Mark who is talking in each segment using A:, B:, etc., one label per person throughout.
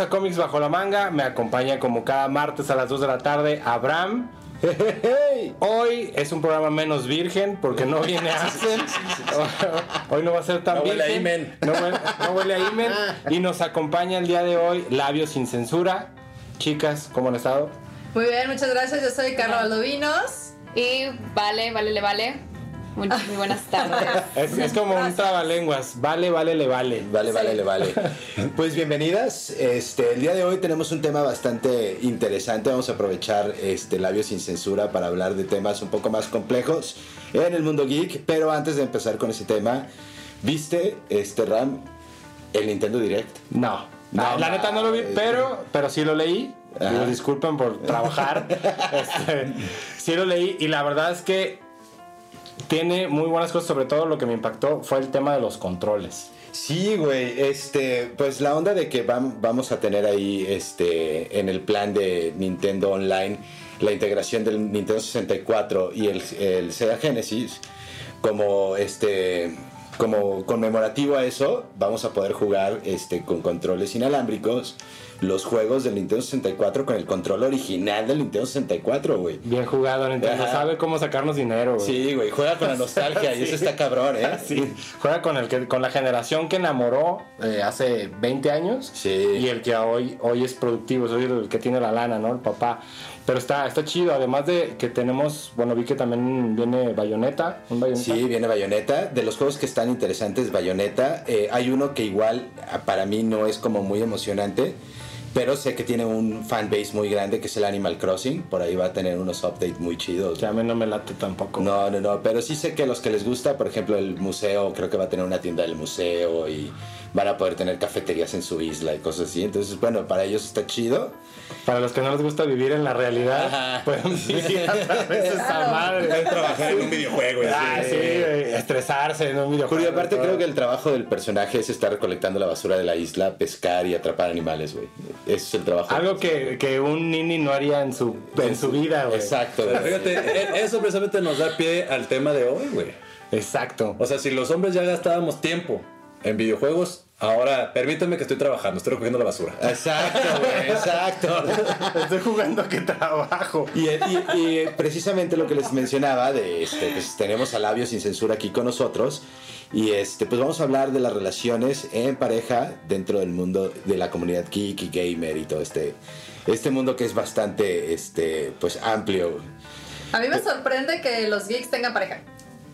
A: a Comics Bajo la Manga. Me acompaña como cada martes a las 2 de la tarde Abraham. Hoy es un programa menos virgen porque no viene Axel. Hoy no va a ser tan
B: No huele a
A: virgen.
B: himen.
A: No huele, no huele a himen. Y nos acompaña el día de hoy Labios sin censura. Chicas, ¿cómo han estado?
C: Muy bien, muchas gracias. Yo soy Carla Valdovinos.
D: Y vale, vale, le vale. Muy, muy buenas tardes.
A: Es, es como un trabalenguas. Vale, vale, le vale.
B: Vale, vale, le vale. Pues bienvenidas. Este, el día de hoy tenemos un tema bastante interesante. Vamos a aprovechar este Labios sin censura para hablar de temas un poco más complejos en el mundo geek. Pero antes de empezar con ese tema, ¿viste este Ram el Nintendo Direct?
A: No.
B: No,
A: la
B: no,
A: neta no lo vi, pero, pero sí lo leí.
B: Ajá.
A: Digo, disculpen por trabajar. Este, sí lo leí y la verdad es que tiene muy buenas cosas. Sobre todo lo que me impactó fue el tema de los controles.
B: Sí, güey, este, pues la onda de que vam- vamos a tener ahí, este, en el plan de Nintendo Online, la integración del Nintendo 64 y el, el Sega Genesis, como este, como conmemorativo a eso, vamos a poder jugar, este, con controles inalámbricos, los juegos del Nintendo 64 con el control original del Nintendo 64, güey.
A: Bien jugado, Nintendo.
B: Ajá.
A: Sabe cómo sacarnos dinero. güey.
B: Sí, güey, juega con la nostalgia y eso está cabrón, ¿eh?
A: Sí, juega con el que con la generación que enamoró eh, hace 20 años
B: Sí.
A: y el que hoy hoy es productivo, es el que tiene la lana, ¿no? El papá. Pero está está chido, además de que tenemos, bueno, vi que también viene Bayonetta, un Bayonetta.
B: Sí, viene Bayonetta. De los juegos que están interesantes, Bayonetta. eh, hay uno que igual ah, para mí no es como muy emocionante, pero sé que tiene un fanbase muy grande que es el Animal Crossing. Por ahí va a tener unos updates muy chidos.
A: Que a mí no me late tampoco.
B: No, no, no, pero sí sé que los que les gusta, por ejemplo, el museo, creo que va a tener una tienda del museo y van a poder tener cafeterías en su isla y cosas así. Entonces, bueno, para ellos está chido.
A: Para los que no les gusta vivir en la realidad,
B: Ajá.
A: pueden vivir a través de esa madre.
B: trabajar en un videojuego.
A: Ah, sí, estresarse en un videojuego.
B: Julio, aparte creo que el trabajo del personaje es estar recolectando la basura de la isla, pescar y atrapar animales, güey. Ese es el trabajo.
A: Algo que, que un nini no haría en su, en su vida, güey.
B: Exacto.
E: Fíjate, e- eso precisamente nos da pie al tema de hoy, güey.
A: Exacto.
E: O sea, si los hombres ya gastábamos tiempo en videojuegos, ahora permítanme que estoy trabajando, estoy recogiendo la basura.
B: Exacto, güey, exacto.
A: Estoy jugando que trabajo.
B: Y, y- y precisamente lo que les mencionaba de este, pues tenemos a Labio sin censura aquí con nosotros y este pues vamos a hablar de las relaciones en pareja dentro del mundo de la comunidad geek y gamer y todo este este mundo que es bastante este pues amplio.
C: A mí me sorprende que los geeks tengan pareja.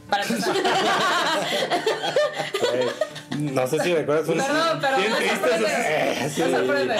C: Para empezar.
A: No sé si recuerdas un.
C: Perdón, pero
A: Bien
C: me
A: triste
C: sorprende.
A: eso.
C: Me sorprende.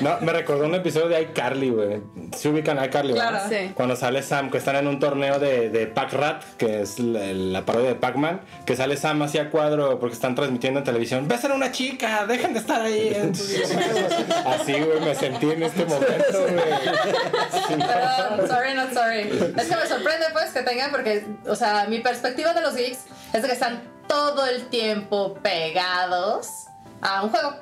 A: No, me recordó un episodio de iCarly, güey. Se ubican a iCarly,
C: Claro.
D: Sí.
A: Cuando sale Sam, que están en un torneo de, de Pac-Rat, que es la, la parodia de Pac-Man, que sale Sam hacia cuadro porque están transmitiendo en televisión. ¡Besan a una chica! ¡Dejen de estar ahí! en sus videojuegos". Así, güey, me sentí en este momento, güey.
C: Perdón, sorry, not sorry. Es que me sorprende, pues, que tengan, porque, o sea, mi perspectiva de los geeks es de que están todo el tiempo pegados a un juego.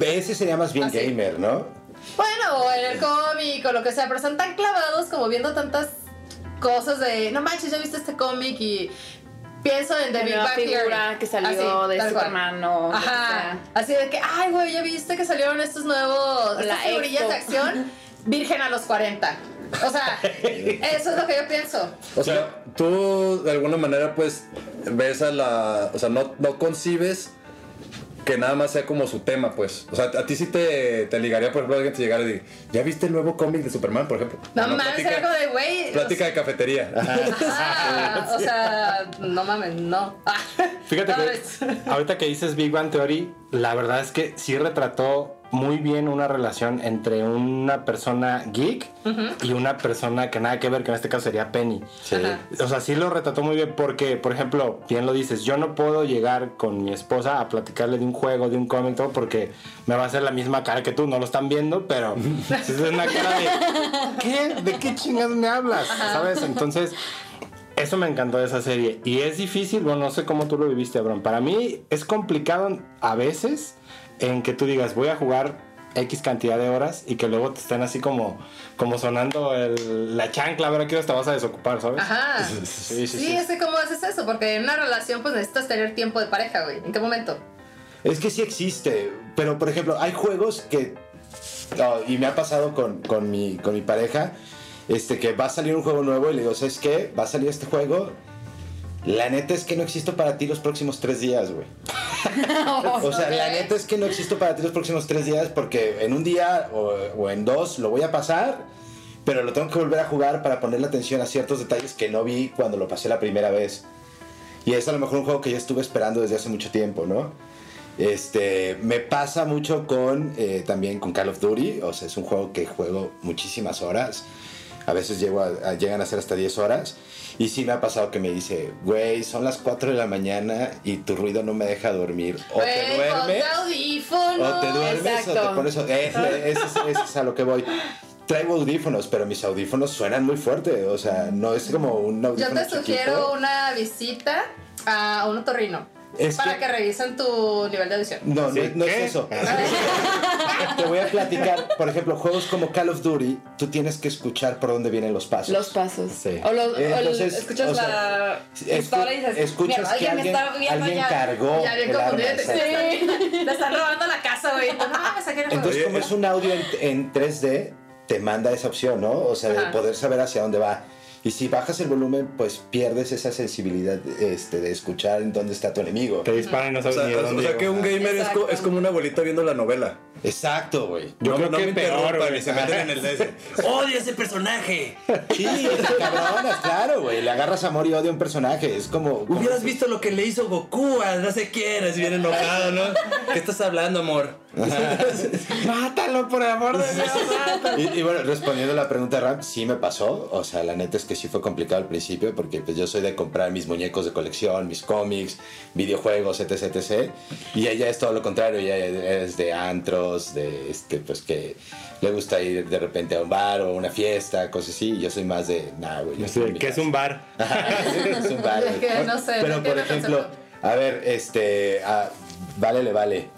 B: Ese sería más bien
C: Ah,
B: gamer, ¿no?
C: Bueno, o en el cómic o lo que sea, pero están tan clavados como viendo tantas cosas de, no manches, ya viste este cómic y pienso en The
D: La
C: Big Bang Theory.
D: figura que salió
C: Así,
D: de. Superman o
C: Ajá, así de que, ay, güey, ya viste que salieron estos nuevos,
D: La
C: estas figurillas de acción, virgen a los 40. O sea, eso es lo que yo pienso.
E: O sea, tú de alguna manera pues ves a la... O sea, no, no concibes que nada más sea como su tema, pues. O sea, a ti sí te, te ligaría, por ejemplo, alguien te llegara y diga, ¿ya viste el nuevo cómic de Superman, por ejemplo?
C: No,
E: Ah,
C: mames, como de, güey.
E: Plática de cafetería.
C: Ajá, o sea, no mames, no.
A: Fíjate
C: otra
A: que ahorita que dices Big Bang Theory, la verdad es que sí retrató muy bien una relación entre una persona geek y una persona que nada que ver, que en este caso sería Penny.
B: Sí.
A: O sea, sí lo retrató muy bien porque, por ejemplo, bien lo dices, yo no puedo llegar con mi esposa a platicarle de un juego, de un cómic, todo, porque me va a hacer la misma cara que tú, no lo están viendo, pero es una cara de, ¿qué? ¿De qué chingas me hablas? ¿Sabes? Entonces, eso me encantó de esa serie. Y es difícil, bueno, no sé cómo tú lo viviste, Abraham. Para mí es complicado a veces en que tú digas, voy a jugar X cantidad de horas y que luego te estén así como, como sonando el- la chancla, a ver a qué hora te vas a desocupar, ¿sabes?
C: Ajá.
A: Sí, sí,
C: Sí,
A: sí.
C: es que ¿cómo haces eso? Porque en una relación pues necesitas tener tiempo de pareja, güey. ¿En qué momento?
B: Es que sí existe, pero por ejemplo, hay juegos que, oh, y me ha pasado con, con mi, con mi pareja, este, que va a salir un juego nuevo y le digo, ¿sabes qué? Va a salir este juego. La neta es que no existo para ti los próximos tres días, güey. O sea, la neta es que no existo para ti los próximos tres días porque en un día o, o en dos lo voy a pasar, pero lo tengo que volver a jugar para ponerle atención a ciertos detalles que no vi cuando lo pasé la primera vez. Y es a lo mejor un juego que yo estuve esperando desde hace mucho tiempo, ¿no? Este, me pasa mucho con eh, también con Call of Duty, o sea, es un juego que juego muchísimas horas. A veces llego a- a- llegan a ser hasta 10 horas. Y sí me ha pasado que me dice, güey, son las 4 de la mañana y tu ruido no me deja dormir. O te duermes. O te duermes o
D: Exacto.
B: te pones. Ese es, ese es a lo que voy. Traigo audífonos, pero mis audífonos suenan muy fuerte. O sea, no es como un
C: Yo
B: audífono.
C: te sugiero
B: chiquito.
C: una visita a un otorrino.
B: Es
C: para
B: que-
C: que... revisen tu nivel de audición.
B: No, no,
A: ¿Sí?
B: no es eso. Te voy a platicar. Por ejemplo, juegos como Call of Duty, tú tienes que escuchar por dónde vienen los pasos.
D: Los pasos.
A: Sí.
D: O, los,
B: Entonces,
D: escuchas
B: o sea,
D: la pistola y dices,
B: escuchas
D: "Mierda,
B: que alguien,
D: me está viendo
B: alguien
D: ya".
B: cargó
C: Ya bien
B: el arma.
C: Te,
B: exacto.
C: te están robando la casa, güey. No,
B: Entonces, como es un audio en, en 3D, te manda esa opción, ¿no? O sea, de
C: Ajá.
B: poder saber hacia dónde va. Y si bajas el volumen, pues pierdes esa sensibilidad este, de escuchar en dónde está tu enemigo.
A: Te disparan y no
E: O
A: sabes
E: sea,
A: ni de
E: o sea que un gamer es, co- es como una abuelita viendo la novela.
B: Exacto, güey.
A: Yo
E: no,
A: creo
E: no
A: que
E: me
A: peor, güey.
E: se meten en el DS. ¡Odio ese personaje!
B: Sí, cabronas, claro, güey. Le agarras amor y odio a un personaje. Es como. como-
E: Hubieras visto lo que le hizo Goku a no sé quién, es bien enojado, ¿no? ¿Qué estás hablando, amor?
A: Mátalo por el amor de Dios.
B: Y, y bueno, respondiendo a la pregunta de Ram, sí me pasó. O sea, la neta es que sí fue complicado al principio porque pues, yo soy de comprar mis muñecos de colección, mis cómics, videojuegos, etc, etc. Y ella es todo lo contrario. Ella es de antros, de este, pues que le gusta ir de repente a un bar o a una fiesta, cosas así. Y yo soy más de, nah, güey.
A: que es
B: casa".
A: un bar.
B: es un bar.
C: Es que no sé,
B: Pero
C: no
B: por ejemplo, a ver, este, a- vale, le vale.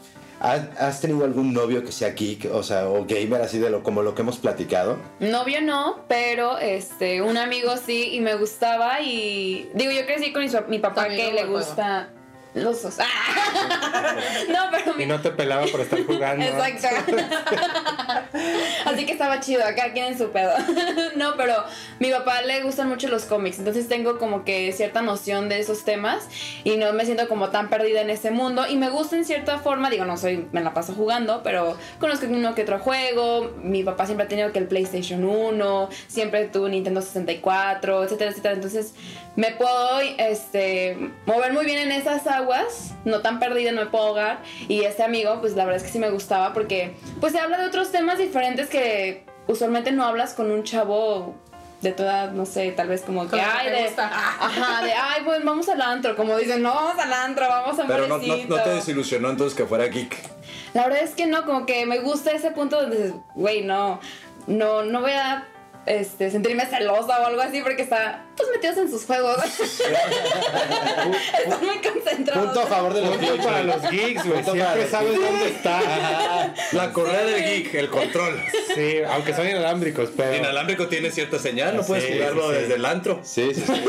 B: ¿Has tenido algún novio que sea geek, o sea, o gamer así de lo como lo que hemos platicado?
D: Novio no, pero este, un amigo sí y me gustaba y digo, yo crecí con mi, mi papá que le gusta los dos. no, pero
A: Y no te pelaba por estar jugando.
D: Exacto. Así que estaba chido, acá quien en su pedo. no, pero mi papá le gustan mucho los cómics, entonces tengo como que cierta noción de esos temas y no me siento como tan perdida en ese mundo y me gusta en cierta forma, digo, no soy, me la paso jugando, pero conozco uno que otro juego, mi papá siempre ha tenido que el PlayStation 1, siempre tuvo Nintendo 64, etcétera, etcétera, entonces me puedo este, mover muy bien en esas aguas, no tan perdida, no me puedo ahogar. Y este amigo, pues la verdad es que sí me gustaba porque pues se habla de otros temas diferentes que usualmente no hablas con un chavo de toda, no sé, tal vez como que, ay, de,
C: gusta.
D: ajá, de, ay, pues vamos al antro, como dicen, no, vamos al antro, vamos a
E: Pero no, no,
D: barecito".
E: no te desilusionó entonces que fuera geek.
D: La verdad es que no, como que me gusta ese punto donde dices, güey, no, no, no voy a este, sentirme celosa o algo así porque está pues metidos en sus juegos. Están muy concentrados.
B: Punto a favor de los
A: Punto
B: geeks,
A: para los geeks, güey. Siempre sabes dónde está.
E: La correa del geek, el control.
A: Sí, aunque son inalámbricos, pero.
E: Inalámbrico tiene cierta señal, no
A: Sí,
E: puedes jugarlo
A: sí, sí.
E: desde el antro.
B: Sí, sí, sí.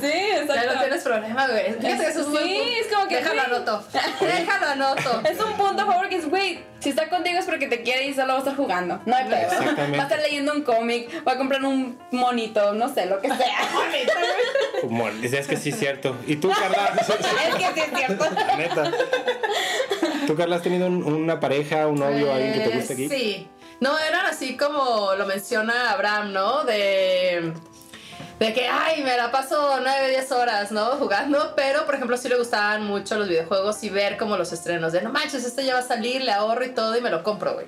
D: Sí, exacto.
C: Ya no tienes problema, güey. Es
D: Sí,
C: punto.
D: es como que,
C: Déjalo anoto. Déjalo anoto.
D: Es un punto a favor que es, güey, si está contigo es porque te quiere y solo va a estar jugando. No hay pedo.
A: Exactamente.
D: Va a estar leyendo un cómic, va a comprar un monito, no sé, lo que sea.
A: Dices que sí es cierto. ¿Y tú, Carla?
D: es que sí es cierto.
A: La neta. ¿Tú, Carla, has tenido un- una pareja, un novio, alguien que te guste aquí?
C: Eh, Sí. No, eran así como lo menciona Abraham, ¿no? De. De que, ay, me la paso 9, 10 horas, ¿no? Jugando. Pero, por ejemplo, sí le gustaban mucho los videojuegos y ver como los estrenos. De no manches, este ya va a salir, le ahorro y todo y me lo compro, güey.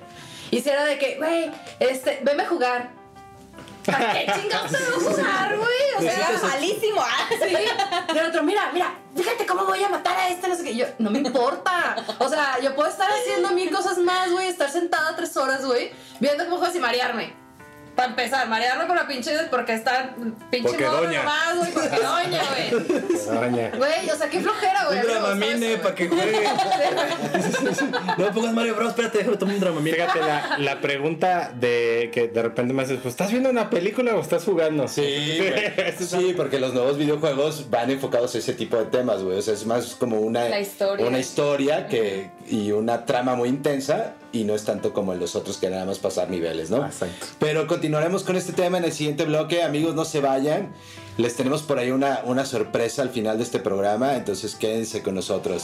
C: Y si era de que, güey, este, veme a jugar. ¿Para qué chingados te voy a jugar, güey? O sea,
D: Era malísimo. ah.
C: Sí. Y el otro, mira, mira, fíjate cómo voy a matar a este, no sé qué. Yo, no me importa. O sea, yo puedo estar haciendo mil cosas más, güey, estar sentada tres horas, güey, viendo cómo juegas y marearme. Para empezar, marearlo con la pinche porque está pinche
E: Porque
C: morro
E: doña.
C: nomás, güey, porque doña, güey.
A: Doña.
C: Güey, o sea, qué flojera, güey.
E: Un dramamine para que juegue. no me pongas Mario Bros, espérate, déjame tomar un dramamine.
A: Fíjate, la, la pregunta de que de repente me haces, pues, ¿estás viendo una película o estás jugando?
B: Sí, güey. sí, porque los nuevos videojuegos van enfocados a ese tipo de temas, güey. O sea, es más como una,
D: La historia.
B: una historia que, y una trama muy intensa y no es tanto como en los otros que nada más pasar niveles, ¿no?
A: Exacto.
B: Pero continuaremos con este tema en el siguiente bloque. Amigos, no se vayan. Les tenemos por ahí una, una sorpresa al final de este programa, entonces quédense con nosotros.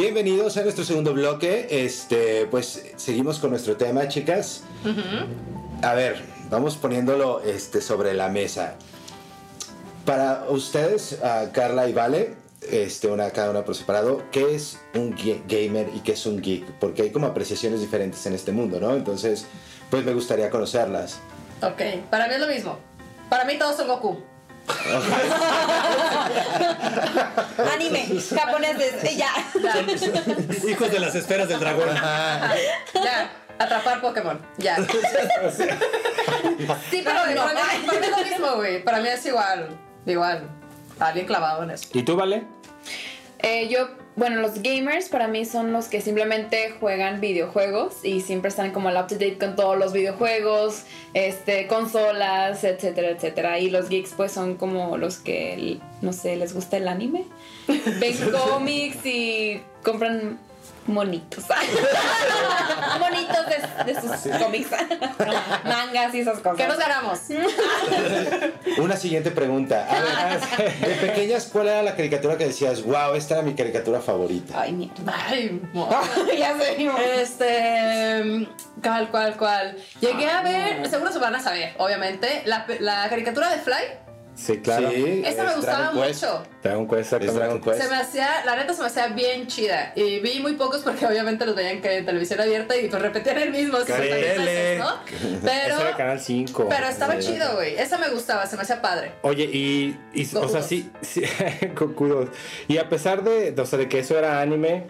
B: Bienvenidos a nuestro segundo bloque. Este, pues seguimos con nuestro tema, chicas. A ver, vamos poniéndolo este, sobre la mesa. Para ustedes, Carla y Vale, este, una, cada una por separado, ¿qué es un gamer y qué es un geek? Porque hay como apreciaciones diferentes en este mundo, ¿no? Entonces, pues me gustaría conocerlas.
C: Ok, para mí es lo mismo. Para mí todos son Goku.
D: Anime, japoneses, ya.
E: Hijos de las esferas del dragón.
C: Ya, atrapar Pokémon. Ya.
D: Sí,
C: Pero
D: pero no.
C: para, mí, para mí es lo mismo, güey. Para mí es igual. Igual. Alguien clavado en eso.
A: ¿Y tú, Vale?
D: Eh, yo, bueno, los gamers para mí son los que simplemente juegan videojuegos y siempre están como al up to date con todos los videojuegos, este, consolas, etcétera, etcétera. Y los geeks pues son como los que, no sé, les gusta el anime, ven cómics y compran monitos. monitos de, de sus cómics, mangas y esas cosas.
C: ¿Qué nos ganamos?
B: Una siguiente pregunta. A ver, de pequeñas, ¿cuál era la caricatura que decías, wow, esta era mi caricatura favorita?
D: Ay, mierda.
C: Ay,
D: ya sé.
C: Este. ¿Cuál, cuál, cuál? Llegué a ver, seguro se van a saber, obviamente, la, la caricatura de Fly.
A: Sí, claro.
B: Sí,
C: Esa me gustaba
B: Dragon Quest.
C: mucho.
A: Dragon Quest,
B: Es Dragon. Quest.
C: Se me hacía, la neta se me hacía bien chida. Y vi muy pocos porque obviamente los veían que en televisión abierta y pues repetían el mismo. 50 mil
E: Tele.
C: veces, ¿no? Pero,
A: Ese era Canal 5.
C: pero estaba
A: Sí.
C: chido, güey. Esa me gustaba, se me hacía padre.
A: Oye, y, y o sea, sí, sí Gokudos. Y a pesar de, o sea, de que eso era anime,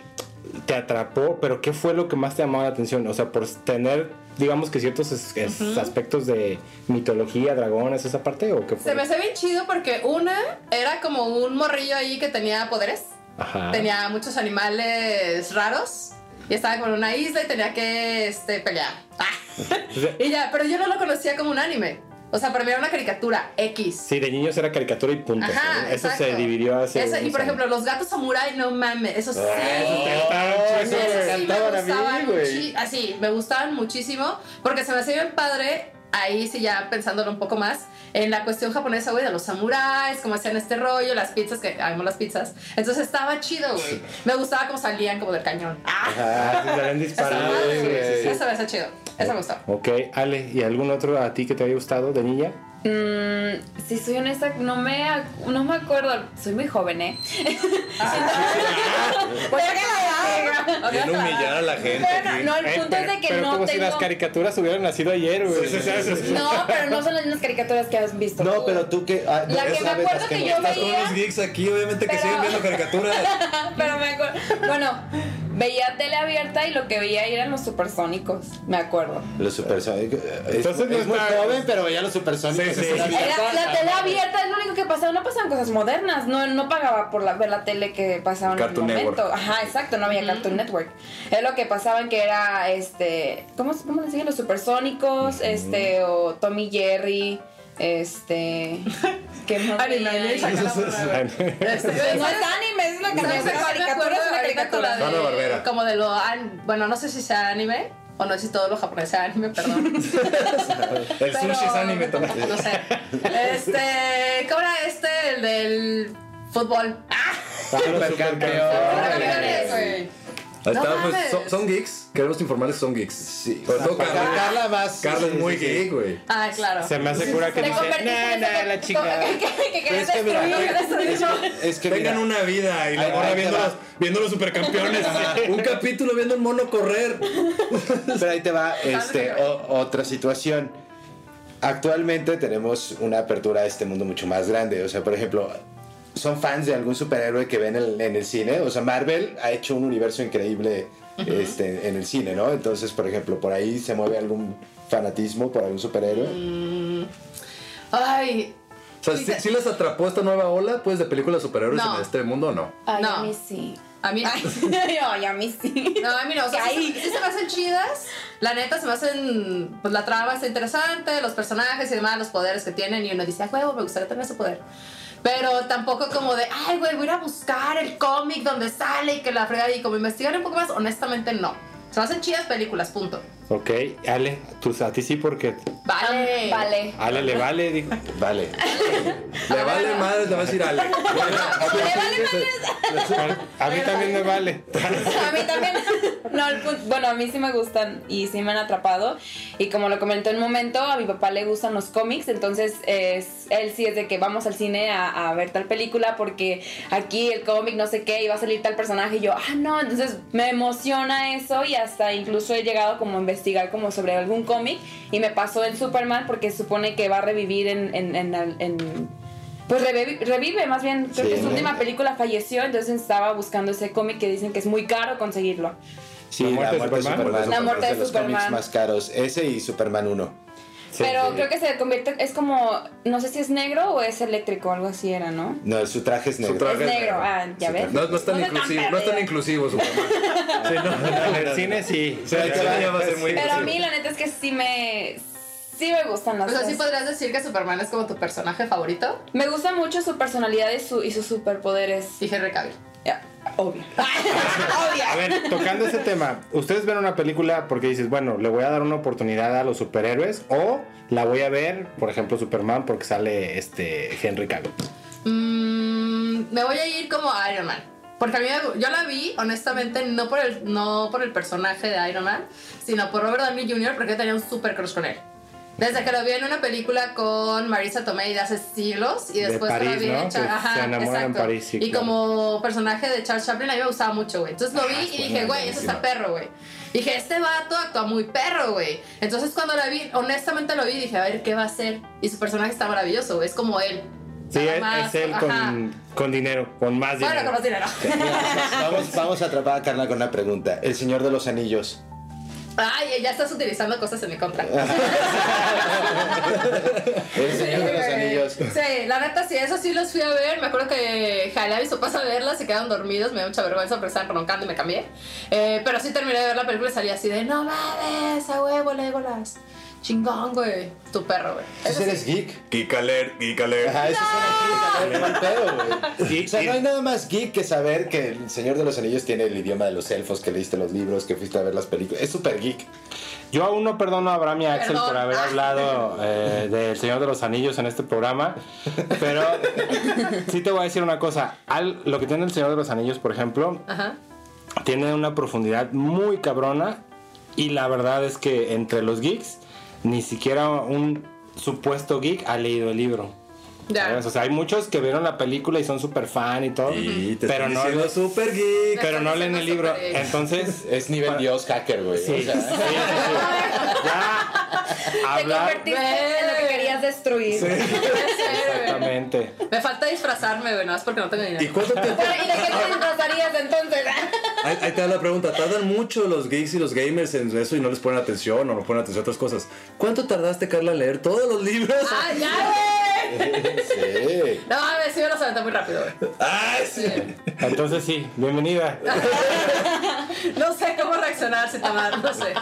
A: te atrapó, pero ¿qué fue lo que más te llamó la atención? O sea, por tener, digamos que ciertos es- es- aspectos de mitología, dragones, esa parte, ¿o qué fue?
C: Se me hacía bien chido porque una era como un morrillo ahí que tenía poderes.
A: Ajá.
C: Tenía muchos animales raros. Y estaba con una isla y tenía que este, pelear. Ah. y ya, pero yo no lo conocía como un anime. O sea, para mí era una caricatura X.
A: Sí, de niños era caricatura y punto.
C: Ajá.
A: Eso
C: exacto.
A: se dividió hace.
C: Ese- y por ejemplo, los gatos samurai, no mames, eso sí.
A: Ah, eso
C: Eso
A: me
C: sí me
A: encantaban a mí,
C: gustaban
A: güey.
C: así, me gustaban muchísimo porque se me hacía bien padre. Ahí sí ya pensándolo un poco más en la cuestión japonesa, güey, de los samuráis, cómo hacían este rollo, las pizzas, que amo las pizzas. Entonces estaba chido, güey. Me gustaba cómo salían como del cañón. Ah,
A: Ah, salen
C: esa
A: disparando.
C: madre,
A: güey.
C: güey. Eso me hace chido. Eso me gustó.
A: Ok, Ale, ¿y algún otro a ti que te haya gustado de niña?
D: Mm, si soy honesta, no me, no me acuerdo. Soy muy joven, ¿eh?
C: A
E: humillar a la gente.
D: Bueno,
E: aquí.
D: no, el
A: Eh,
D: punto
A: pero,
D: es de que
A: pero
D: no
A: como si
D: tengo...
A: las caricaturas hubieran nacido ayer, güey.
D: No, pero no son las mismas caricaturas que has visto.
B: No,
D: tú.
B: pero tú que. ah,
D: La que me acuerdo que
B: no-
D: yo
E: Estás con
D: veía-
E: unos geeks aquí, obviamente que
D: Pero-
E: siguen viendo caricaturas.
D: pero me acuerdo. Bueno, veía tele abierta y lo que veía eran los supersónicos, me acuerdo.
B: Los supersónicos. Es,
A: Entonces no
B: es muy joven, pero veía los supersónicos.
A: Sí,
D: la tele abierta, es lo único que pasaba, no pasaban cosas modernas, no, no pagaba por la, ver la tele que pasaba en
E: Cartoon
D: el momento.
E: Network.
D: Ajá, exacto, no había Cartoon Network. Es lo que pasaban que era este, ¿cómo, cómo les dije? Los supersónicos, este, o Tommy Jerry, este, ¿qué más
C: Anime, güey. Este,
D: No es anime, es una
C: ¿Sabes
D: caricatura, es una caricatura.
C: como de lo an- bueno no sé si sea anime o no sé si todo lo japonés sea anime perdón.
E: El
C: Pero-
E: sushi es anime también.
C: no sé. Este ¿cómo era este el del fútbol. Ah
B: Supercampeón.
E: Ahí
C: No
E: está, pues, son, son geeks. Queremos informarles que son geeks.
B: Sí.
E: Sobre todo
B: Carla,
E: Carla.
B: Más.
E: Carla es muy
B: sí, sí.
E: geek, güey.
C: ah claro
A: Se me asegura que
D: Te
A: dice, nah, nah, la chingada.
D: que, que, que
B: Es que. Es que
E: Tengan
B: mira,
E: una vida y la morra viendo los, viendo los supercampeones. Un capítulo viendo un mono correr.
B: Pero ahí te va este, o- otra situación. Actualmente tenemos una apertura a este mundo mucho más grande. O sea, por ejemplo, son fans de algún superhéroe que ven el- en el cine. O sea, Marvel ha hecho un universo increíble este, en el cine, ¿no? Entonces, por ejemplo, por ahí se mueve algún fanatismo por algún superhéroe.
C: ay
E: O sea, ¿sí, sí les atrapó esta nueva ola pues de películas superhéroes
C: No.
E: en este mundo o no?
D: Ay,
C: No.
D: a mí sí.
C: a mí
D: Ay, a mí sí.
C: No, a mí no, o sea, sí, se me hacen chidas. La neta se me hacen. Pues la trama está interesante, los personajes y demás, los poderes que tienen. Y uno dice, ah, huevo, me gustaría tener ese poder. Pero tampoco como de, ay, güey, voy a ir a buscar el cómic donde sale y que la frega y como investigar un poco más. Honestamente, no. Se hacen chidas películas, punto.
A: Ok, Ale, tú, a ti sí porque
C: Vale.
D: Vale.
A: Ale le vale, dijo.
B: Vale.
E: Le vale madre, le va a decir Ale.
A: A mí también me vale.
D: A mí también. No, el punto- bueno, a mí sí me gustan y sí me han atrapado. Y como lo comentó en un momento, a mi papá le gustan los cómics, entonces es, él sí es de que vamos al cine a, a ver tal película porque aquí el cómic no sé qué y va a salir tal personaje y yo, ah, no, entonces me emociona eso y hasta incluso he llegado como a investigar como sobre algún cómic y me pasó en Superman porque supone que va a revivir en... en, en- en- pues revive, revive, más bien, creo
B: Sí,
D: que su
B: ¿no?
D: última película falleció, entonces estaba buscando ese cómic que dicen que es muy caro conseguirlo.
B: Sí,
A: ¿La
B: la
A: muerte de Superman?
B: Superman.
D: La muerte
B: es
D: de
B: los cómics más caros. Ese y Superman 1.
A: Sí,
D: Pero
A: sí.
D: creo que se convierte, es como, no sé si es negro o es eléctrico, algo así era, ¿no?
B: No, su traje es negro.
E: traje-
D: Es negro, ah, ya
B: Su
D: ves.
E: No, no es tan
D: No soy tan
E: inclusivo, no es tan inclusivo Superman.
A: En el cine sí.
B: Sí, ahí te va.
E: Ya va a ser muy
D: Pero a
E: inclusivo.
D: mí la neta es que sí me, sí me gustan las
C: O sea, ¿sí podrías decir que Superman es como tu personaje favorito?
D: Me gusta mucho su personalidad y, su, y sus superpoderes.
C: Y Henry Cavill.
D: Ya, obvio. obvio.
A: A ver, tocando ese tema, ¿ustedes ven una película porque dices, bueno, le voy a dar una oportunidad a los superhéroes o la voy a ver, por ejemplo, Superman porque sale este Henry Cavill?
C: Mm, me voy a ir como Iron Man. Porque a mí me- yo la vi, honestamente, no por el, no por el personaje de Iron Man, sino por Robert Downey Jr. porque yo tenía un super crush con él. Desde que lo vi en una película con Marisa Tomei de hace siglos y
A: De
C: después
A: París,
C: lo vi
A: ¿no?
C: en Char- Ajá,
A: se enamoran en. París, sí,
C: y
A: claro.
C: como personaje de Charles Chaplin a mí me gustaba mucho, güey. Entonces lo vi
A: Ah,
C: y dije, güey, eso está perro, güey. Dije, este vato actúa muy perro, güey. Entonces cuando la vi, honestamente lo vi y dije, a ver, ¿qué va a hacer? Y su personaje está maravilloso, güey. Es como él.
A: Sí, es,
C: más,
A: es él con, con dinero, con más
C: Bueno,
A: dinero.
C: con más dinero.
B: Vamos, vamos a atrapar a Carla con una pregunta. El Señor de los Anillos.
C: Ay, ya estás utilizando cosas en mi contra.
B: El Señor de los Anillos.
C: Sí, la neta sí, eso sí los fui a ver. Me acuerdo que jalé a mis papás a verlas, se quedaron dormidos, me dio mucha vergüenza porque estaban roncando y me cambié. Eh, pero sí terminé de ver la película y salí así de, no mames, a huevo, Legolas. Chingón, güey. Tu perro, güey.
B: ¿Tú
C: Eso
B: eres
C: sí.
B: geek?
E: Geek alert, geek alert.
B: Ajá, eso es una geek, mal pedo, güey.
A: Geek,
B: O sea, no hay nada más geek que saber que el Señor de los Anillos tiene el idioma de los elfos, que leíste los libros, que fuiste a ver las películas. Es súper geek.
A: Yo aún no perdono a Abraham y a Axel
C: Perdón.
A: por haber hablado eh, del Señor de los Anillos en este programa, pero sí te voy a decir una cosa. Al- lo que tiene el Señor de los Anillos, por ejemplo,
C: Ajá.
A: tiene una profundidad muy cabrona y la verdad es que entre los geeks, ni siquiera un supuesto geek ha leído el libro.
C: Ya.
A: ¿sabes? O sea, hay muchos que vieron la película y son súper fan y todo,
E: Y te
A: pero no,
E: diciendo super geek.
A: pero no leen el libro. Entonces,
B: Es nivel Dios hacker, güey.
A: Sí,
B: O
A: sí,
B: sea,
A: sí, sí. Ya
D: Te
A: hablar
D: convertiste en lo que querías destruir.
A: exactamente.
C: Me falta disfrazarme, güey, no es porque no tengo
E: ¿Y
C: dinero.
E: cuánto tiempo?
D: ¿Y de qué te disfrazarías entonces?
E: Ahí, ahí te da la pregunta. ¿Tardan mucho los geeks y los gamers en eso y no les ponen atención o no ponen atención a otras cosas? ¿Cuánto tardaste, Carla, en leer todos los libros?
C: ¡Ah, ya, güey!
B: Sí.
C: No, a ver, sí me los aventé muy rápido, güey.
E: ¡Ay, sí!
A: Entonces sí, bienvenida.
C: No sé cómo reaccionar si tomar, no sé.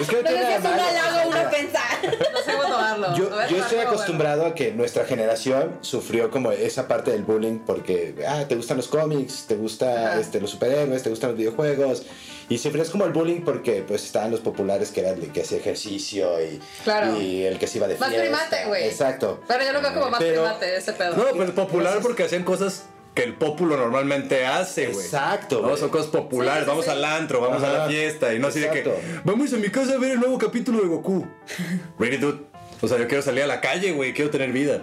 B: Es que no
D: sé si es un halago o una ofensa.
C: No sé cómo tomarlo.
B: Yo, yo estoy acostumbrado a que nuestra generación sufrió como esa parte del bullying porque, ah, te gustan los cómics, te gustan este, los superhéroes, te gustan los videojuegos. Y sufrías como el bullying porque pues estaban los populares que era el que hacía ejercicio y,
C: Claro.
B: y el que se iba de
C: Más
B: fiesta.
C: primate, güey.
B: Exacto.
C: Pero yo lo veo como más
B: Pero-
C: primate ese pedo.
E: No, pero popular porque hacían cosas que el populo normalmente hace, güey.
B: Exacto,
E: No, son cosas populares.
C: Sí, sí,
E: vamos
C: sí.
E: al antro, vamos a
B: Ajá.
E: la fiesta. Y no así de que, vamos a mi casa a ver el nuevo capítulo de Goku. Really, dude. O sea, yo quiero salir a la calle, güey. Quiero tener vida.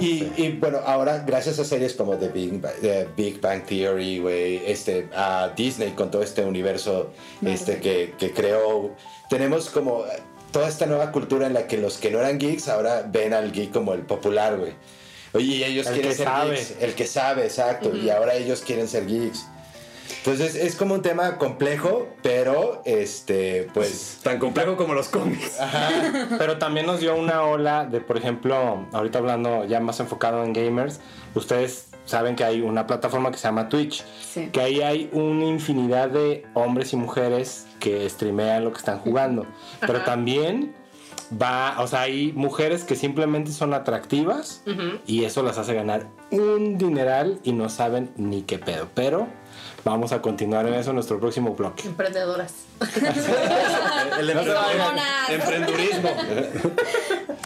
B: Y, y, bueno, ahora gracias a series como The Big, Ba- The Big Bang Theory, güey, este, a Disney con todo este universo este, que, que creó, tenemos como toda esta nueva cultura en la que los que no eran geeks ahora ven al geek como el popular, güey. Oye, y ellos
A: El
B: quieren
A: que
B: ser
A: sabe.
B: geeks, el que sabe, exacto, y ahora ellos quieren ser geeks. Entonces es como un tema complejo, pero este, pues
E: Tan complejo como los cómics.
A: Pero también nos dio una ola de, por ejemplo, ahorita hablando ya más enfocado en gamers, ustedes saben que hay una plataforma que se llama Twitch,
D: Sí.
A: que ahí hay una infinidad de hombres y mujeres que streamean lo que están jugando. Pero también va, o sea, hay mujeres que simplemente son atractivas y eso las hace ganar un dineral y no saben ni qué pedo. Pero vamos a continuar en eso en nuestro próximo bloque.
C: Emprendedoras.
E: El, el emprendurismo.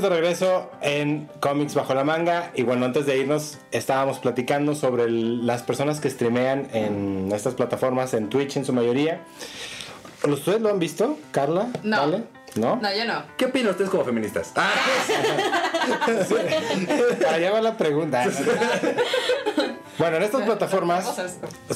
A: Estamos de regreso en Comics Bajo la Manga. Y bueno, antes de irnos, estábamos platicando sobre el- las personas que streamean en estas plataformas, en Twitch en su mayoría. ¿Ustedes lo han visto, Carla?
C: No.
A: ¿Vale? ¿No?
C: No, yo no.
E: ¿Qué opinan ustedes como feministas? Ah,
A: Allá va la pregunta. bueno, en estas plataformas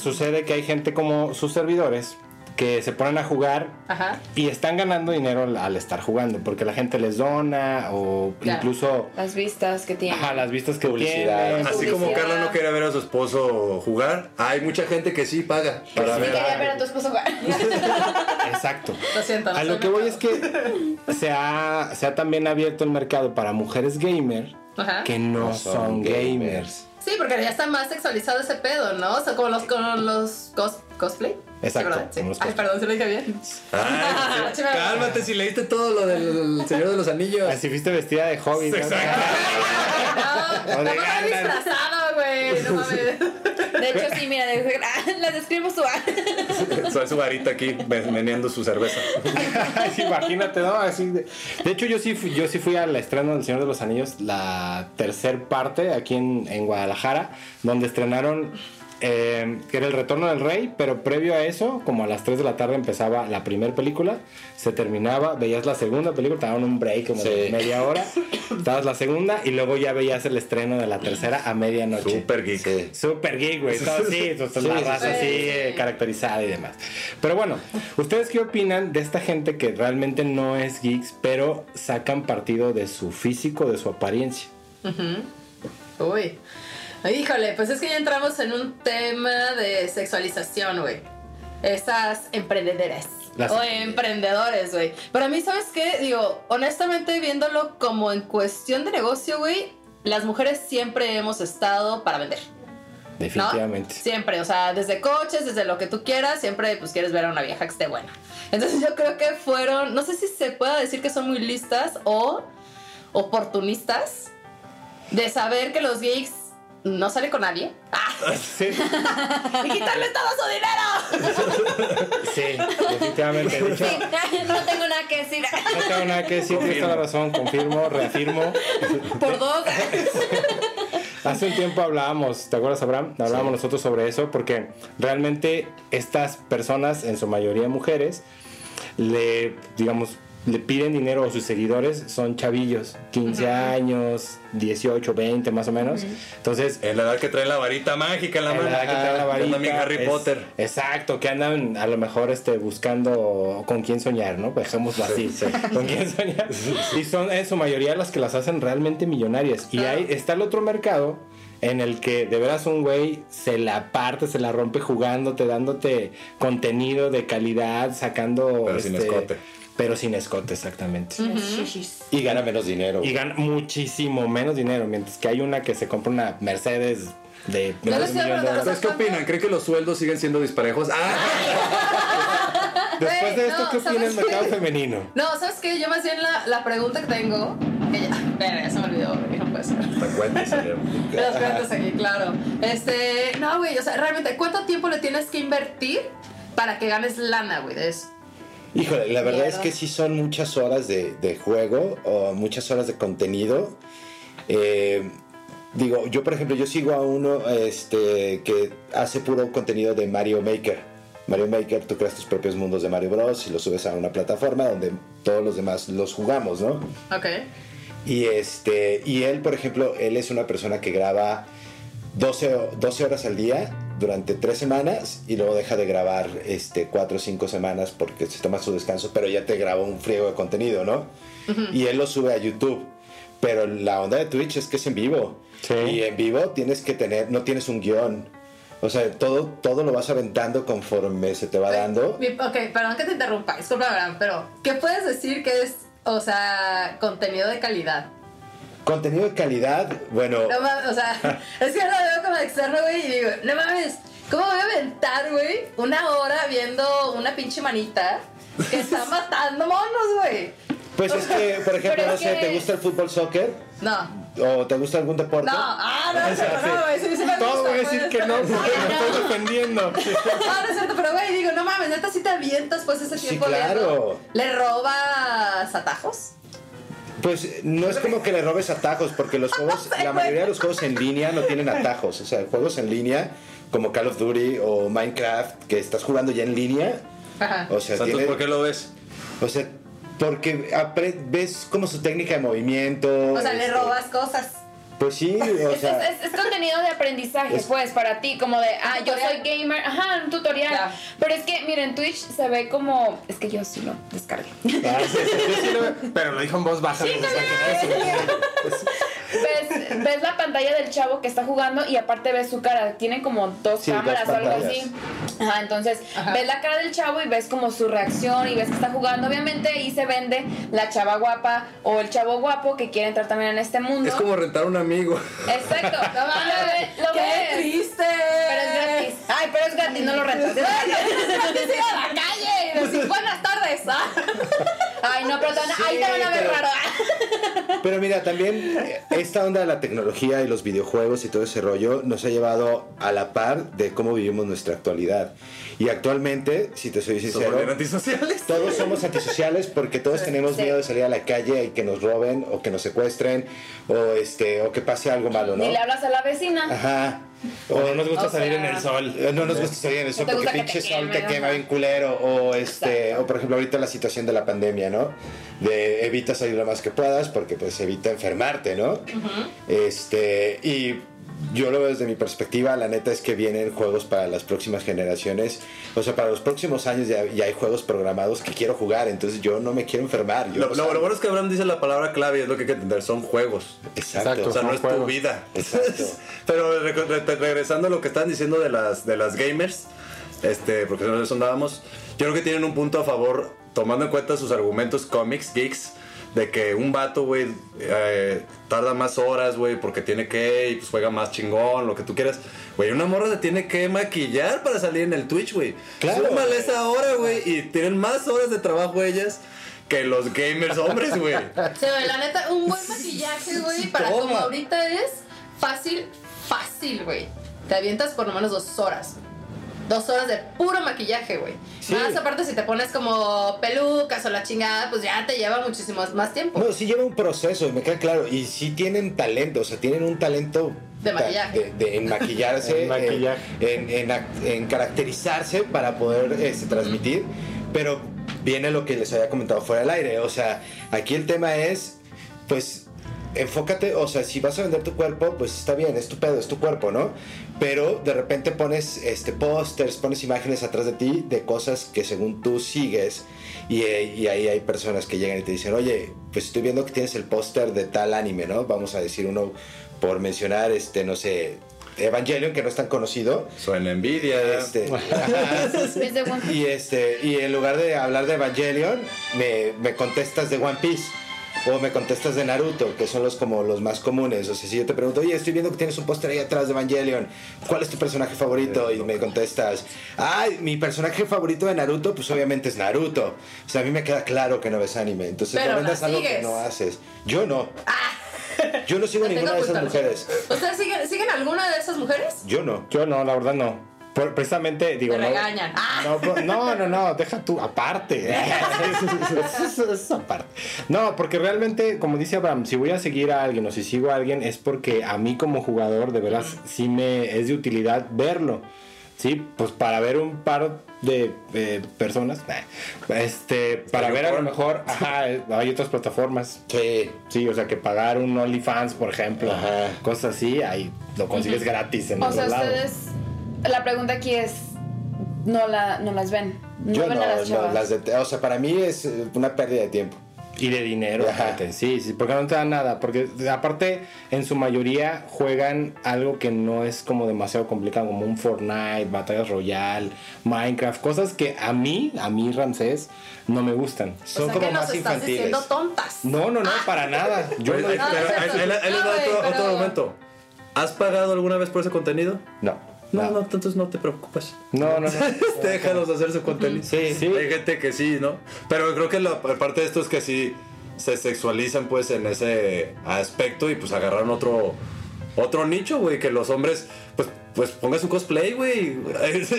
A: sucede que hay gente como sus servidores que se ponen a jugar
C: Ajá.
A: y están ganando dinero al, al estar jugando porque la gente les dona o
C: Claro.
A: incluso
D: Las vistas que tiene.
A: ajá, las vistas que
B: Publicidad.
A: tienen.
E: Así como. Carla no quería ver a su esposo jugar, hay mucha gente que sí paga para
D: Sí,
E: ver.
D: quería ver a tu esposo jugar.
A: Exacto.
C: Lo siento. no
A: A lo que voy es que se ha, se ha también abierto el mercado para mujeres gamer
C: Ajá.
A: que no, son, gamers.
C: Sí, porque ya está más sexualizado ese pedo, ¿no? O sea, como los, con los cos- cosplay.
A: Exacto,
C: Sí, Ay, perdón, se lo dije bien.
E: Ay,
C: Sí,
E: cálmate si leíste todo lo del Señor de los Anillos.
A: Así fuiste vestida de hobby. ¿no?
E: Exacto.
C: No,
A: O de
C: tampoco estoy
A: Gandalf.
C: disfrazado, güey. No mames.
D: De hecho, sí, mira, de- la describo su
E: Soy su varita aquí meneando su cerveza.
A: Imagínate, ¿no? Así de... de hecho, yo sí, fui, yo sí fui al estreno del Señor de los Anillos, la tercer parte aquí en, en Guadalajara, donde estrenaron, eh, que era El Retorno del Rey, pero previo a eso, como a las 3 de la tarde empezaba la primera película, se terminaba, veías la segunda película, te daban un break como de media hora, estabas la segunda y luego ya veías el estreno de la tercera a medianoche.
E: Super geek.
B: Sí.
A: Super geek, güey. Pues,
B: Sí,
A: la raza
C: sí.
A: así
C: Sí.
A: eh, caracterizada y demás. Pero bueno, ¿ustedes qué opinan de esta gente que realmente no es geeks, pero sacan partido de su físico, de su apariencia?
C: Uy. Híjole, pues es que ya entramos en un tema de sexualización, güey. Esas emprendedoras.
A: Las-
C: o emprendedores, güey. Pero a mí, ¿sabes qué? Digo, honestamente, viéndolo como en cuestión de negocio, güey, las mujeres siempre hemos estado para vender. ¿no?
A: Definitivamente.
C: Siempre, o sea, desde coches, desde lo que tú quieras, siempre pues quieres ver a una vieja que esté buena. Entonces yo creo que fueron, no sé si se pueda decir que son muy listas o oportunistas de saber que los gays no salen con nadie ¡Ah!
A: Sí,
C: y quitarle todo su dinero.
A: sí, definitivamente. De hecho,
D: no tengo nada que decir.
A: no tengo nada que decir, tienes toda la razón, confirmo, reafirmo.
D: Por dos.
A: Hace un tiempo hablábamos, ¿te acuerdas, Abraham? Hablábamos nosotros sobre eso porque realmente estas personas, en su mayoría mujeres, le, digamos, le piden dinero a sus seguidores, son chavillos, 15 años, 18, 20 más o menos. Entonces,
E: En la edad que traen la varita mágica en la
A: en
E: mano.
A: la edad que traen la varita,
E: mi Harry
A: es-
E: Potter.
A: Exacto, que andan a lo mejor este, buscando con quién soñar, ¿no? Dejémoslo así, con quién soñar. Y son en su mayoría las que las hacen realmente millonarias. Y ahí está el otro mercado en el que de veras un güey se la parte, se la rompe jugándote, dándote contenido de calidad, sacando...
E: Pero sin
A: este,
E: escote.
A: Pero sin escote, exactamente.
B: Y gana menos dinero.
A: Y gana muchísimo menos dinero, mientras que hay una que se compra una Mercedes de
C: No
A: de.
E: ¿Ustedes qué opinan? ¿Creen que los sueldos siguen siendo disparejos? ¡Ah!
A: Después de esto,
C: no,
A: ¿qué opina el
C: ¿sabes
A: mercado femenino?
C: No, ¿sabes qué? Yo más bien la, la pregunta que tengo. Que ya, verga, ya se me olvidó, no puede ser. Las cuentas aquí, claro. Este, no, güey, o sea, realmente, ¿cuánto tiempo le tienes que invertir para que ganes lana, güey, de eso?
B: Híjole, la verdad es que sí son muchas horas de, de juego o muchas horas de contenido. Eh, digo, yo por ejemplo, yo sigo a uno este, que hace puro contenido de Mario Maker. Mario Maker, tú creas tus propios mundos de Mario Bros. y los subes a una plataforma donde todos los demás los jugamos, ¿no?
C: Ok.
B: Y, este, y él, por ejemplo, él es una persona que graba 12, o- 12 horas al día durante 3 semanas y luego deja de grabar este, 4 o 5 semanas porque se toma su descanso, pero ya te grabó un friego de contenido, ¿no? Y él lo sube a YouTube. Pero la onda de Twitch es que es en vivo.
A: Sí.
B: Y en vivo tienes que tener, no tienes un guion. O sea, todo, todo lo vas aventando conforme se te va dando.
C: Ok, perdón que te interrumpa, disculpa, Abraham, pero ¿qué puedes decir que es, o sea, contenido de calidad?
B: Contenido de calidad, bueno,
C: No mames, o sea, es que lo veo como externo, güey, y digo, no mames, ¿cómo voy a aventar, güey, una hora viendo una pinche manita que está matando monos, güey?
B: pues es que, por ejemplo, no sé, ¿te gusta el fútbol soccer?
C: No,
B: ¿O te gusta algún deporte?
C: no, ah, no, es cierto, no, güey, sí, sí me
A: Todo voy a decir que no, porque me estoy defendiendo.
C: No, no es cierto, pero güey, digo, no mames, neta, si te avientas pues ese
B: Sí,
C: tiempo
B: claro.
C: viendo. ¿Le robas atajos?
B: Pues no es como que le robes atajos, porque los juegos, la mayoría de los juegos en línea no tienen atajos. O sea, juegos en línea como Call of Duty o Minecraft, que estás jugando ya en línea.
C: Ajá.
B: O sea, tiene-
E: ¿por qué lo ves?
B: o sea porque ves como su técnica de movimiento.
C: O sea, le
B: este,
C: robas cosas.
B: Pues sí, o sea.
D: es- es contenido de aprendizaje,
B: Es-
D: pues, para ti, como de, ah, yo soy gamer, ajá, un tutorial. Pero es que, miren, Twitch se ve como, es que yo sí lo descargué.
A: Ah, sí, sí, sí lo pero lo dijo en voz baja. pues,
D: ves, ves la pantalla del chavo que está jugando y aparte ves su cara. Tienen como dos
B: Sí, dos
D: cámaras o algo así. Ajá, entonces
C: Ajá.
D: ves la cara del chavo y ves como su reacción y ves que está jugando. Obviamente ahí se vende la chava guapa o el chavo guapo que quiere entrar también en este mundo.
E: Es como rentar un amigo.
D: Exacto. No, lo lo
C: ¡Qué
D: ves.
C: triste!
D: Pero es gratis. Ay, pero es gratis, no lo rentas.
C: Es gratis ir a la calle y decir buenas tardes. ¿ah?
D: Ay, no, pero te van a-
B: Sí,
D: ahí te van a ver
B: pero-
D: raro.
B: Pero mira, también esta onda de la tecnología y los videojuegos y todo ese rollo nos ha llevado a la par de cómo vivimos nuestra actualidad. Y actualmente, si te soy
E: ¿Son
B: sincero,
E: antisociales?
B: todos somos antisociales porque todos tenemos
D: Sí.
B: miedo de salir a la calle y que nos roben o que nos secuestren o este o que pase algo malo, ¿no?
D: Ni le hablas a la vecina.
B: Ajá.
A: O no nos gusta
D: O
A: salir
D: sea,
A: en el sol.
B: Eh, No nos gusta salir en el sol
D: ¿No te
B: porque pinche
D: te
B: sol te quema bien culero. O este, o por ejemplo ahorita la situación de la pandemia, ¿no? De evita salir lo más que puedas porque pues evita enfermarte, ¿no? Este, y yo lo veo desde mi perspectiva, la neta es que vienen juegos para las próximas generaciones, o sea, para los próximos años ya, ya hay juegos programados que quiero jugar, entonces yo no me quiero enfermar. Yo
E: Lo, bueno es que Abraham dice la palabra clave y es lo que hay que entender, son juegos.
B: Exacto.
E: O sea,
A: son
E: no es tu vida.
B: Exacto.
E: Pero re- re- regresando a lo que están diciendo de las, de las gamers, este, porque no eso andábamos, yo creo que tienen un punto a favor, tomando en cuenta sus argumentos cómics, geeks, de que un vato, güey, eh, tarda más horas, güey, porque tiene que, y pues juega más chingón, lo que tú quieras. Güey, una morra se tiene que maquillar para salir en el Twitch, güey.
B: Claro.
E: Súmale esa hora, güey, y tienen más horas de trabajo ellas que los gamers hombres, güey.
C: Sí, güey, la neta, un buen maquillaje, güey, para
E: Toma.
C: como ahorita es fácil, fácil, güey. Te avientas por lo menos dos horas. Dos horas de puro maquillaje, güey.
B: Sí.
C: Más aparte si te pones como pelucas o la chingada, pues ya te lleva muchísimo más tiempo.
B: No, sí lleva un proceso, me queda claro. Y sí tienen talento, o sea, tienen un talento
C: De maquillaje.
B: de- de- en maquillarse,
A: En maquillaje.
B: En, en en caracterizarse para poder este, transmitir. Pero viene lo que les había comentado fuera del aire. O sea, aquí el tema es, pues, enfócate, o sea, si vas a vender tu cuerpo, pues está bien, es tu pedo, es tu cuerpo, ¿no? Pero de repente pones este pósters, pones imágenes atrás de ti de cosas que según tú sigues y, eh, y ahí hay personas que llegan y te dicen, oye, pues estoy viendo que tienes el póster de tal anime, ¿no? Vamos a decir uno por mencionar, este, no sé, Evangelion, que no es tan conocido.
E: Suena envidia.
B: Este, y este y en lugar de hablar de Evangelion me, me contestas de One Piece o me contestas de Naruto que son los como los más comunes. O sea si yo te pregunto oye estoy viendo que tienes un póster ahí atrás de Evangelion ¿cuál es tu personaje favorito? y me contestas ay mi personaje favorito de Naruto pues obviamente es Naruto o sea a mí me queda claro que no ves anime. Entonces
C: Pero
B: no vendas algo que no haces. Yo no. Yo no sigo
C: tengo
B: ninguna de esas mujeres.
C: ¿Ustedes siguen, siguen alguna de esas mujeres?
B: yo no.
A: Yo no, la verdad no. Por- precisamente, digo,
C: Te
A: no.
C: regañan. Ah.
A: No, por- no, no, no, deja tú, aparte. Eso- eso es aparte. No, porque realmente, como dice Abraham, si voy a seguir a alguien o si sigo a alguien es porque a mí como jugador, de veras, sí me es de utilidad verlo. Sí, pues para ver un par de eh, personas, nah, este, para ver a lo mejor, ajá, hay otras plataformas.
B: sí
A: Sí, o sea, que pagar un OnlyFans, por ejemplo,
B: Ajá.
A: cosas así, ahí lo consigues gratis en
D: O
A: los
D: sea,
A: lados.
D: ustedes. La pregunta aquí es: ¿no, la, no las ven? No
B: yo
D: ven
B: no,
D: a las
B: no,
D: chavas.
B: las de- o sea para mí es eh, una pérdida de tiempo
A: Y de dinero,
B: Ajá.
A: fíjate. sí, sí, porque no te dan nada. Porque aparte, en su mayoría juegan algo que no es como demasiado complicado, como un Fortnite, Batallas Royale, Minecraft, cosas que a mí, a mí, Ramsés, no me gustan.
B: son
C: o sea,
B: como
C: que nos
B: más
C: estás
B: infantiles
C: diciendo tontas.
A: No, no, no, para nada. Yo no
C: no, no No,
E: momento. ¿Has pagado alguna vez por ese contenido?
B: no
E: No, no, entonces no te preocupes.
A: No, no, no.
E: Déjalos hacer su contenido.
A: Sí, sí.
E: Hay gente que sí, ¿no? Pero creo que la parte de esto es que sí se sexualizan pues en ese aspecto y pues agarraron otro otro nicho, güey, que los hombres pues pues pongan su cosplay, güey,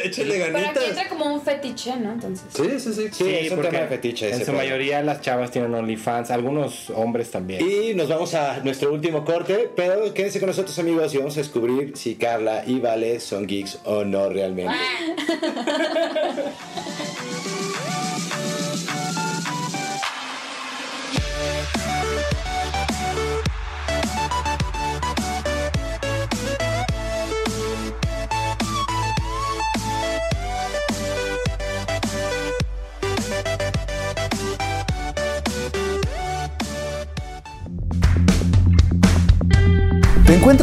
E: échale
D: Pero aquí
E: ganitas.
D: entra como un fetiche, ¿no? Entonces.
E: Sí, sí, sí.
B: Sí, es un
A: porque
B: tema de fetiche
A: En su
B: pedo.
A: mayoría las chavas tienen OnlyFans, algunos hombres también.
B: y nos vamos a nuestro último corte pero quédense con nosotros amigos y vamos a descubrir si Carla y Vale son geeks o no realmente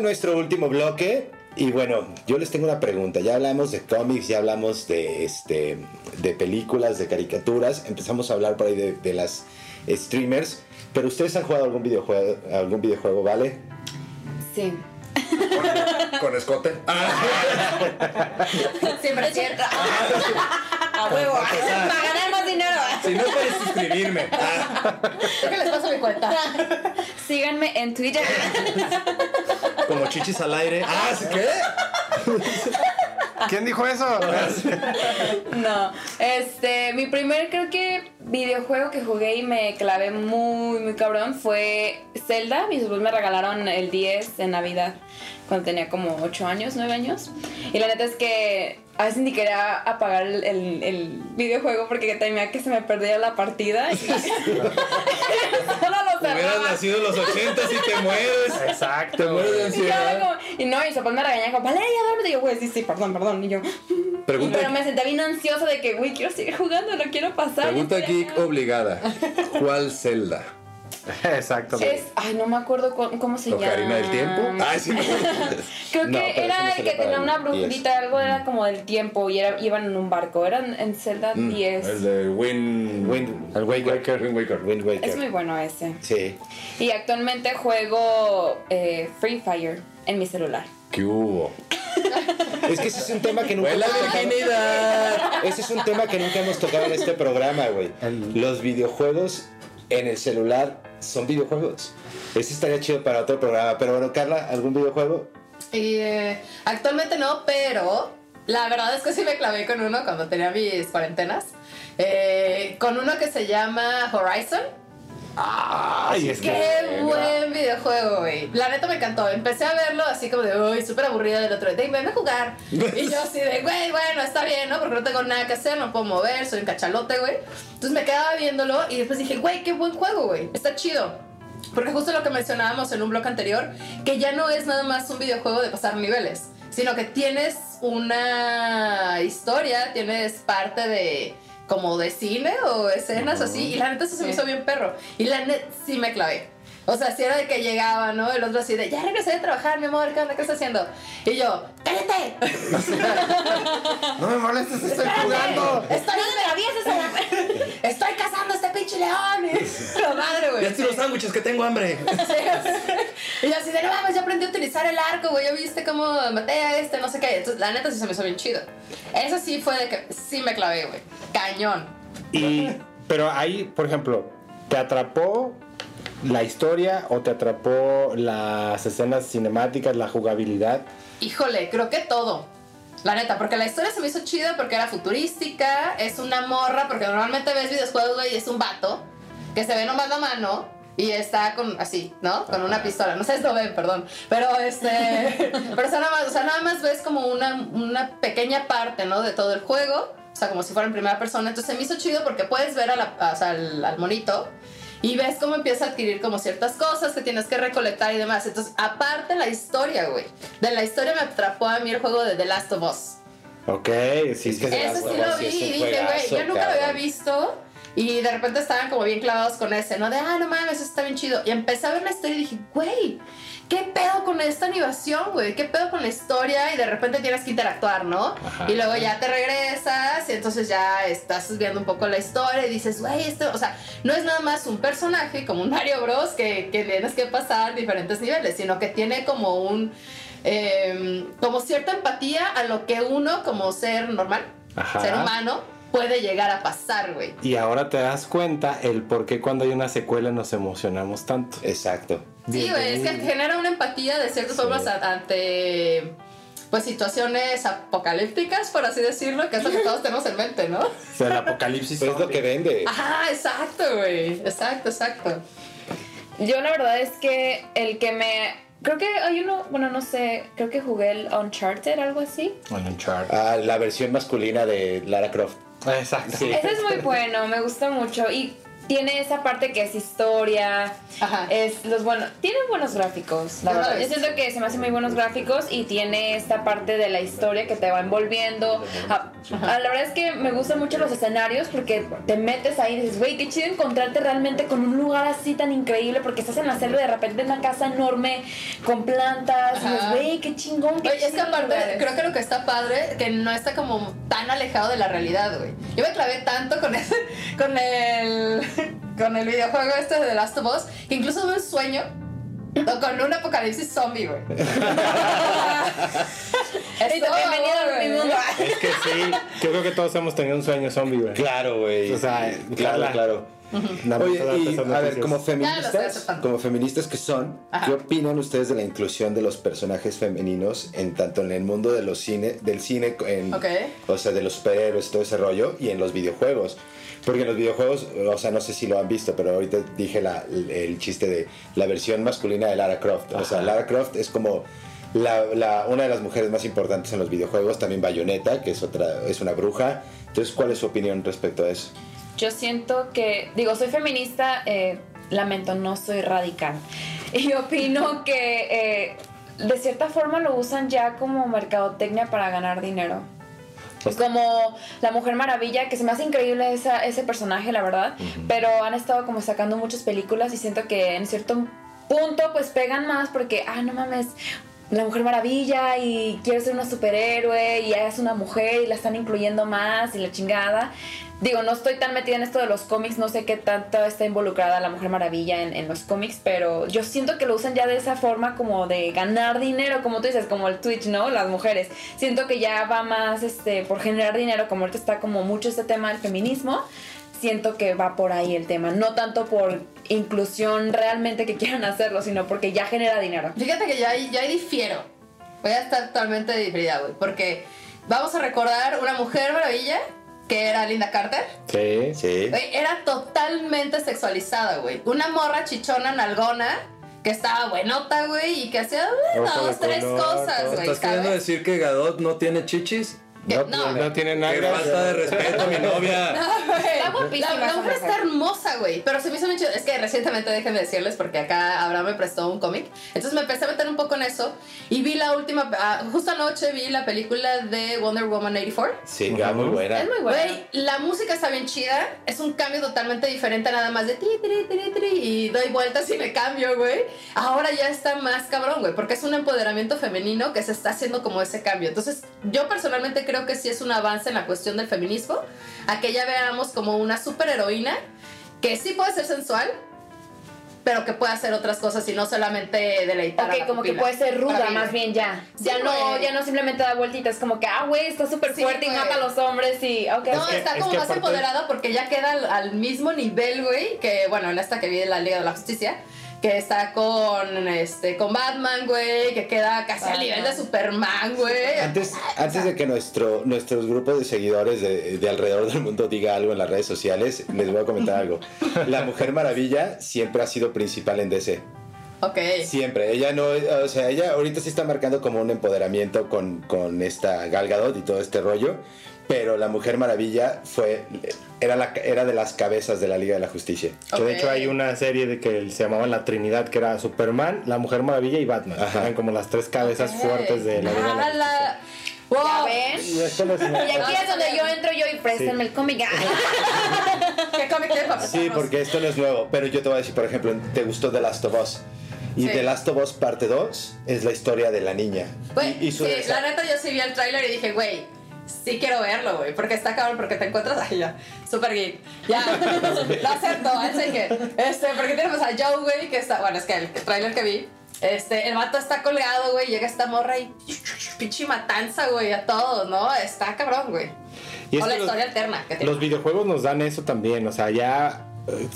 B: Nuestro último bloque. Y bueno, yo les tengo una pregunta. Ya hablamos de cómics, ya hablamos de, este, de películas, de caricaturas. Empezamos a hablar por ahí de, de las streamers. Pero ustedes han jugado algún videojuego, algún videojuego, ¿vale?
D: Sí.
E: Con escote.
C: Siempre es cierto.
D: A huevo. Para ganar más dinero.
E: Si no puedes suscribirme. Ah,
C: ¿Qué les paso mi cuenta?
D: Síganme en Twitter.
E: como chichis al aire. Ah, ¿sí qué?
A: ¿Quién dijo eso?
D: No, este, mi primer creo que videojuego que jugué y me clavé muy, muy cabrón fue Zelda. Mis papás me regalaron el 10 en Navidad cuando tenía como 8 años, 9 años. Y la neta es que a veces ni quería apagar el, el- el videojuego porque temía que se me perdiera la partida. Y solo lo
E: Hubieras nacido en los 80 y te mueres. Te
A: Exacto.
E: mueres de
D: Y,
E: ansiedad.
D: como- y no, mis papás me regañaban como, Valeria, duérmete. Y yo, güey, sí, sí, perdón, perdón. Y yo,
E: Pregunta,
D: pero me senté bien ansiosa de que, güey, quiero seguir jugando, no quiero pasar.
E: pregunta geek obligada. ¿Cuál Zelda?
A: Exacto.
D: Es, ay, no me acuerdo cu- cómo se llama.
E: ¿Ocarina del Tiempo? Ay, sí, no.
D: Creo que
B: No,
D: era
B: no
D: el que tenía una
B: 10.
D: brujita, algo era como del tiempo y era, iban en un barco. Eran en Zelda 10.
E: Mm, El de Wind.
B: Wind,
A: El Wind Waker.
E: Wind Waker.
B: Wind Waker.
D: Es muy bueno ese.
B: Sí.
D: Y actualmente juego eh, Free Fire en mi celular.
E: ¿Qué hubo?
B: Es que ese es un tema que nunca
E: la
B: hemos tocado.
E: virginidad.
B: Ese es un tema que nunca hemos tocado en este programa, güey. Los videojuegos en el celular son videojuegos. Ese estaría chido para otro programa. Pero bueno, Carla, ¿algún videojuego?
C: Eh, actualmente no, pero la verdad es que sí me clavé con uno cuando tenía mis cuarentenas. Eh, con uno que se llama Horizon.
A: Ay, es que.
C: Qué buen videojuego, güey. La neta me encantó. Empecé a verlo así como de, uy, súper aburrida del otro día. Ven a jugar. Y yo así de, güey, bueno, está bien, ¿no? Porque no tengo nada que hacer, no puedo mover, soy un cachalote, güey. Entonces me quedaba viéndolo y después dije, güey, qué buen juego, güey. Está chido. Porque justo lo que mencionábamos en un blog anterior, que ya no es nada más un videojuego de pasar niveles, sino que tienes una historia, tienes parte de como de cine o escenas así, y la neta eso se me hizo bien perro. Y la neta sí me clavé. O sea, si era de que llegaba, ¿no? El otro así de, ya regresé de trabajar, mi amor, ¿qué onda? ¿Qué estás haciendo? Y yo, ¡cállate!
A: No me molestes, estoy jugando.
C: ¡Estoy, estoy cazando a este pinche león! Y- La madre, güey.
E: Ya estoy los sándwiches que tengo hambre.
C: Sí. Y yo así de, no mames, ya aprendí a utilizar el arco, güey, ya viste cómo maté a este, no sé qué. Entonces, la neta sí se me hizo bien chido. Eso sí fue de que sí me clavé, güey. Cañón.
A: Y, pero ahí, por ejemplo, ¿te atrapó la historia o te atrapó las escenas cinemáticas, la jugabilidad?
C: Híjole, creo que todo. La neta, porque la historia se me hizo chida porque era futurística, es una morra, porque normalmente ves videojuegos, güey, y es un vato que se ve nomás la mano y está con así, ¿no? Con una pistola. No sé si lo ven, perdón. Pero este. pero o sea, nada más, o sea, nada más ves como una, una pequeña parte, ¿no? De todo el juego. O sea, como si fuera en primera persona. Entonces se me hizo chido porque puedes ver a la- a- o sea, al, al monito y ves cómo empieza a adquirir como ciertas cosas que tienes que recolectar y demás. Entonces, aparte la historia, güey. De la historia me atrapó a mí el juego de The Last of Us.
A: Ok, sí,
B: Es que
A: sí.
C: Ese sí lo vi y dije, güey, yo nunca lo
B: cabrón.
C: había visto. Y de repente estaban como bien clavados con ese, ¿no? De, ah, no mames, eso está bien chido. Y empecé a ver la historia y dije, güey, ¿qué pedo con esta animación, güey? ¿Qué pedo con la historia? Y de repente tienes que interactuar, ¿no? Y luego ya te regresas y entonces ya estás viendo un poco la historia y dices, güey, esto, o sea, no es nada más un personaje como un Mario Bros. que, que tienes que pasar diferentes niveles, sino que tiene como un. eh, como cierta empatía a lo que uno, como ser normal,
A: Ajá.
C: ser humano, puede llegar a pasar, güey.
A: Y ahora te das cuenta el por qué cuando hay una secuela nos emocionamos tanto.
B: Exacto.
C: Sí, güey, es que genera una empatía de ciertas formas a- ante pues situaciones apocalípticas, por así decirlo, que es lo que todos tenemos en mente, ¿no?
A: O sea, el apocalipsis.
B: Es lo que vende.
C: Ajá, exacto, güey. Exacto, exacto.
D: Yo la verdad es que el que me... Creo que hay uno, bueno, no sé, creo que jugué el Uncharted, algo así.
A: Bueno, Uncharted.
B: Ah, la versión masculina de Lara Croft.
A: Exacto.
B: Sí.
D: Ese es muy bueno, me gusta mucho y tiene esa parte que es historia,
C: Ajá.
D: es los buenos, tiene buenos gráficos, la verdad. Yo siento que se me hacen muy buenos gráficos y tiene esta parte de la historia que te va envolviendo. Ah, la verdad es que me gustan mucho los escenarios porque te metes ahí y dices, güey, qué chido encontrarte realmente con un lugar así tan increíble porque estás en la selva y de repente en una casa enorme con plantas y dices, güey, qué chingón, qué
C: Oye, es que aparte,
D: lugares".
C: creo que lo que está padre, que no está como tan alejado de la realidad, güey. Yo me clavé tanto con ese, con el, con el videojuego este de The Last of Us, que incluso tuve un sueño O con un apocalipsis zombie, güey.
D: Ey, bienvenido a mi mundo.
A: Es que sí, yo creo que todos hemos tenido un sueño zombie, güey.
B: Claro, güey.
A: O sea,
B: claro,
A: claro.
B: claro.
A: Nada más
B: Oye, y a ver, como feministas,
C: aceptando.
B: como feministas que son,
C: Ajá.
B: ¿qué opinan ustedes de la inclusión de los personajes femeninos en tanto en el mundo de los cine, del cine, en,
C: Ok.
B: o sea, de los superhéroes, todo ese rollo, y en los videojuegos? Porque en los videojuegos, o sea, no sé si lo han visto, pero ahorita dije la- el chiste de la versión masculina de Lara Croft. O sea, Lara Croft es como la, la- una de las mujeres más importantes en los videojuegos, también Bayonetta, que es otra, es una bruja. Entonces, ¿cuál es su opinión respecto a eso?
D: Yo siento que, digo, soy feminista, eh, lamento, no soy radical. Y opino que eh, de cierta forma lo usan ya como mercadotecnia para ganar dinero. Como la Mujer Maravilla, que se me hace increíble esa, ese personaje, la verdad. Pero han estado como sacando muchas películas y siento que en cierto punto pues pegan más porque, ah, no mames, la Mujer Maravilla y quiere ser una superhéroe y es una mujer y la están incluyendo más y la chingada. Digo, no estoy tan metida en esto de los cómics, no sé qué tanto está involucrada la Mujer Maravilla en, en los cómics, pero yo siento que lo usan ya de esa forma como de ganar dinero, como tú dices, como el Twitch, ¿no? Las mujeres. Siento que ya va más este, por generar dinero, como ahorita está como mucho este tema del feminismo, siento que va por ahí el tema, no tanto por inclusión realmente que quieran hacerlo, sino porque ya genera dinero.
C: Fíjate que ya, ya difiero. Voy a estar totalmente diferida, güey. Porque vamos a recordar una mujer maravilla que era Linda Carter.
A: Sí.
B: Sí.
C: Güey, era totalmente sexualizada, güey. Una morra chichona, nalgona, que estaba buenota, güey, y que hacía dos, tres
A: color,
C: cosas, güey,
E: ¿Estás queriendo decir que Gadot no tiene chichis?
A: No,
C: no,
A: no, tiene
E: Qué
A: nada.
E: falta de respeto a mi novia.
D: Está guapísima
C: La, mujer está hermosa, güey. Pero se me hizo muy chido. Es que recientemente déjenme decirles, porque acá Abraham me prestó un cómic. Entonces me empecé a meter un poco en eso. Y vi la última. ah, justo anoche vi la película de Wonder Woman 84.
B: Sí, ah, muy buena.
D: Es muy buena.
C: Güey, la música está bien chida. Es un cambio totalmente diferente, nada más de tri, tri, tri, tri, y doy vueltas y me cambio, güey. Ahora ya está más cabrón, güey, porque es un empoderamiento femenino que se está haciendo como ese cambio. Entonces, yo personalmente creo que sí es un avance en la cuestión del feminismo. A que ya veamos como una superheroína que sí puede ser sensual. Pero que puede hacer otras cosas y no solamente deleitar. a
D: Ok,
C: la
D: como que
C: pupila.
D: puede ser ruda más bien ya.
C: Sí,
D: ya no,
C: güey.
D: ya no simplemente da vueltitas, como que, ah, güey, está súper
C: Sí,
D: fuerte y
C: güey.
D: mata a los hombres y. Ok.
C: No,
A: que-
C: está
A: es
C: como
A: que
C: más empoderada porque ya queda al, al mismo nivel, güey, que bueno, en esta que vi de la Liga de la Justicia, que está con este con Batman, güey, que queda casi al
D: Batman.
C: nivel de Superman, güey.
B: Antes, antes de que nuestro, nuestros grupos de seguidores de, de alrededor del mundo diga algo en las redes sociales, les voy a comentar algo. La Mujer Maravilla siempre ha sido principal en DC.
C: Ok.
B: Siempre. Ella no, o sea, ella ahorita sí está marcando como un empoderamiento con, con esta Gal Gadot y todo este rollo. Pero la Mujer Maravilla fue, era, la, era de las cabezas de la Liga de la Justicia.
A: Que de hecho hay una serie de que se llamaba La Trinidad, que era Superman, La Mujer Maravilla y Batman.
B: Ajá.
A: Eran como las tres cabezas
C: Ok.
A: fuertes de la Liga de la Justicia.
D: ¿Ya
C: ¡Wow!
D: ven?
A: Y esto les-
D: Y aquí es donde yo entro yo y préstenme el cómic.
C: ¿Qué cómic papá?
B: Sí, porque esto no es nuevo. Pero yo te voy a decir, por ejemplo, ¿te gustó The Last of Us? Y
C: Sí.
B: The Last of Us parte 2 es la historia de la niña.
C: Güey,
B: y, y su
C: sí, la neta yo sí vi el tráiler y dije, güey, sí quiero verlo, güey, porque está cabrón, porque te encuentras ahí ya, super geek. Ya, lo acepto, así que, este, porque tenemos a Joe, güey, que está, bueno, es que el tráiler que vi, este, el vato está colgado, güey, llega esta morra y pinche matanza, güey, a todos, ¿no? Está cabrón, güey. O la
A: los-
C: historia alterna que tiene.
A: Los videojuegos nos dan eso también, o sea, ya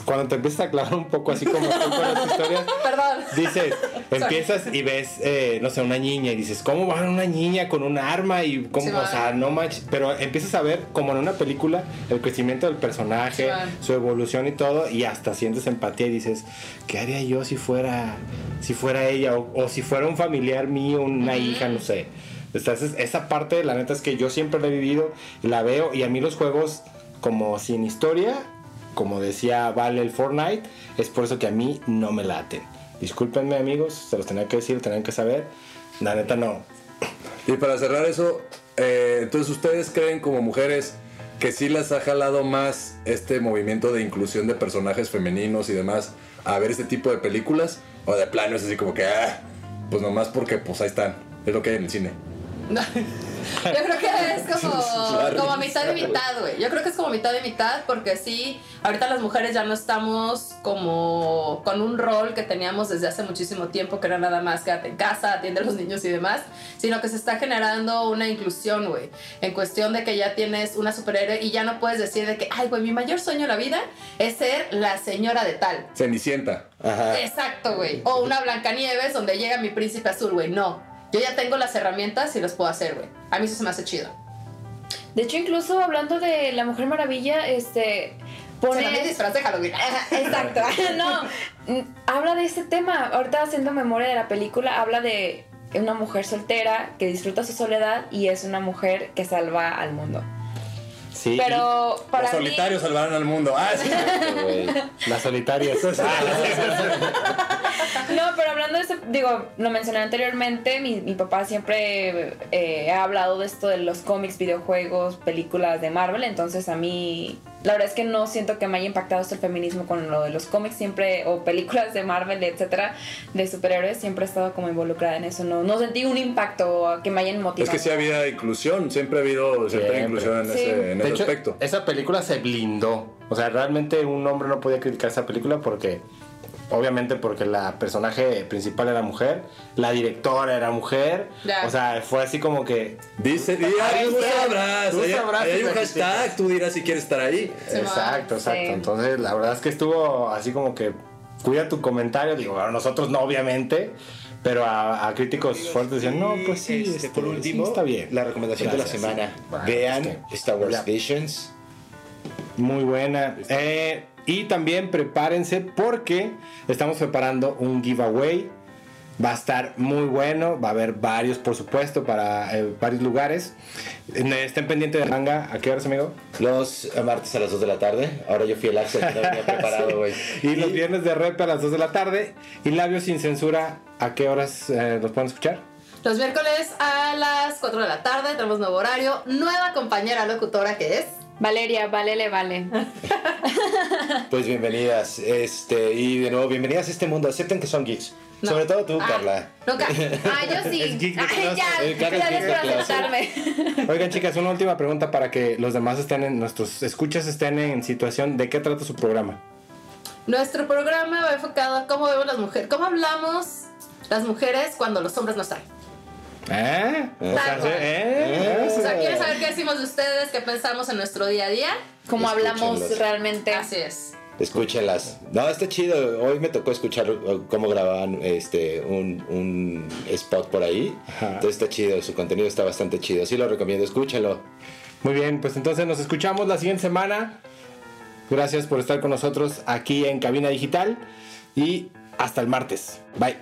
A: cuando te empiezas a clavar un poco así como tú con las historias,
C: Perdón.
A: dices, empiezas y ves, eh, no sé, una niña y dices, ¿cómo va una niña con un arma? Y cómo,
C: Sí,
A: o sea, no manches, pero empiezas a ver como en una película el crecimiento del personaje,
C: Sí,
A: su evolución y todo, y hasta sientes empatía y dices, ¿qué haría yo si fuera, si fuera ella? O, o si fuera un familiar mío, una hija, no sé. Entonces, esa parte, la neta es que yo siempre la he vivido, la veo, y a mí los juegos como sin historia, como decía Vale el Fortnite, es por eso que a mí no me laten. Discúlpenme amigos, se los tenía que decir, tenían que saber. La neta no.
E: Y para cerrar eso, eh, entonces ustedes creen como mujeres que sí las ha jalado más este movimiento de inclusión de personajes femeninos y demás a ver este tipo de películas o de plano es así como que ah, pues nomás porque pues ahí están, es lo que hay en el cine.
C: Yo creo que es como, como mitad y mitad, güey. Yo creo que es como mitad y mitad porque sí, ahorita las mujeres ya no estamos como con un rol que teníamos desde hace muchísimo tiempo, que era nada más quédate en casa, atiende a los niños y demás, sino que se está generando una inclusión, güey. En cuestión de que ya tienes una superhéroe y ya no puedes decir de que, ay, güey, mi mayor sueño en la vida es ser la señora de tal.
E: Cenicienta.
B: Ajá.
C: Exacto, güey. O una Blancanieves donde llega mi príncipe azul, güey. No. Yo ya tengo las herramientas y las puedo hacer, güey. A mí eso se me hace chido.
D: De hecho, incluso hablando de la Mujer Maravilla, este.
C: Se
D: Pone.
C: me hace disfraz de Halloween.
D: Exacto, no, habla de este tema. Ahorita haciendo memoria de la película, habla de una mujer soltera que disfruta su soledad y es una mujer que salva al mundo.
A: Sí.
D: Pero para
E: Los
D: mí,
E: solitarios salvarán al mundo. Ah, sí.
A: Las solitarias.
D: No, pero hablando de eso, digo, lo mencioné anteriormente, mi, mi papá siempre eh, ha hablado de esto de los cómics, videojuegos, películas de Marvel, entonces a mí la verdad es que no siento que me haya impactado esto el feminismo con lo de los cómics siempre, o películas de Marvel, etcétera, de superhéroes, siempre he estado como involucrada en eso, no, no sentí un impacto que me hayan
E: Es
D: motivado.
E: que sí había inclusión, siempre ha habido cierta
A: Siempre.
E: inclusión en
D: Sí.
E: ese, en
A: De
E: ese
A: hecho,
E: aspecto.
A: esa película se blindó. O sea, realmente un hombre no podía criticar esa película porque, obviamente, porque la personaje principal era mujer, la directora era mujer.
C: Ya.
A: O sea, fue así como que.
E: Dice, tú sabrás,
A: Tú sabrás
E: hay
A: si
E: un hashtag, tú dirás si quieres estar ahí.
C: Sí,
A: exacto, exacto.
D: sí.
A: Entonces, la verdad es que estuvo así como que. Cuida tu comentario. Digo, a nosotros no, obviamente. Pero a, a críticos fuertes decían, no, pues sí,
B: Este,
A: este,
B: por
A: sí,
B: último,
A: está bien.
B: la recomendación
A: Gracias,
B: de la semana.
A: sí. Bueno,
B: Vean
A: es que-
B: Star Wars
A: ya.
B: Visions.
A: Muy buena. Eh, y también prepárense porque estamos preparando un giveaway. Va a estar muy bueno. Va a haber varios, por supuesto, para eh, varios lugares. Estén pendientes de manga. ¿A qué horas, amigo?
B: Los martes a las 2 de la tarde. Ahora yo fui el Axel que no venía preparado, güey.
A: Y los viernes de rep a las 2 de la tarde. Y labios sin censura. ¿A qué horas eh, los pueden escuchar?
C: Los miércoles a las 4 de la tarde tenemos nuevo horario. Nueva compañera locutora que es.
D: Valeria, vale, le vale.
B: Pues bienvenidas. Este, y de nuevo, bienvenidas a este mundo. Acepten que son geeks.
C: No.
B: Sobre todo tú,
C: Ah,
B: Carla.
C: Nunca.
D: Ah, yo sí.
A: Es geek de
D: Ay, ya,
B: Carla es geek de
D: aceptarme.
A: Oigan, chicas, una última pregunta para que los demás estén en. Nuestros escuchas estén en situación. ¿De qué trata su programa?
C: Nuestro programa va enfocado a cómo vemos las mujeres. ¿Cómo hablamos las mujeres cuando los hombres no están?
A: ¿Eh? O sea. ¿eh?
C: O sea, ¿quieren saber qué decimos de ustedes? ¿Qué pensamos en nuestro día a día?
D: Como hablamos realmente.
C: Así es.
B: Escúchenlas. No, está chido. Hoy me tocó escuchar uh, cómo grababan este un, un spot por ahí.
A: Ajá.
B: Entonces está chido, su contenido está bastante chido. Sí lo recomiendo, escúchenlo.
A: Muy bien, pues entonces nos escuchamos la siguiente semana. Gracias por estar con nosotros aquí en Cabina Digital y hasta el martes. Bye.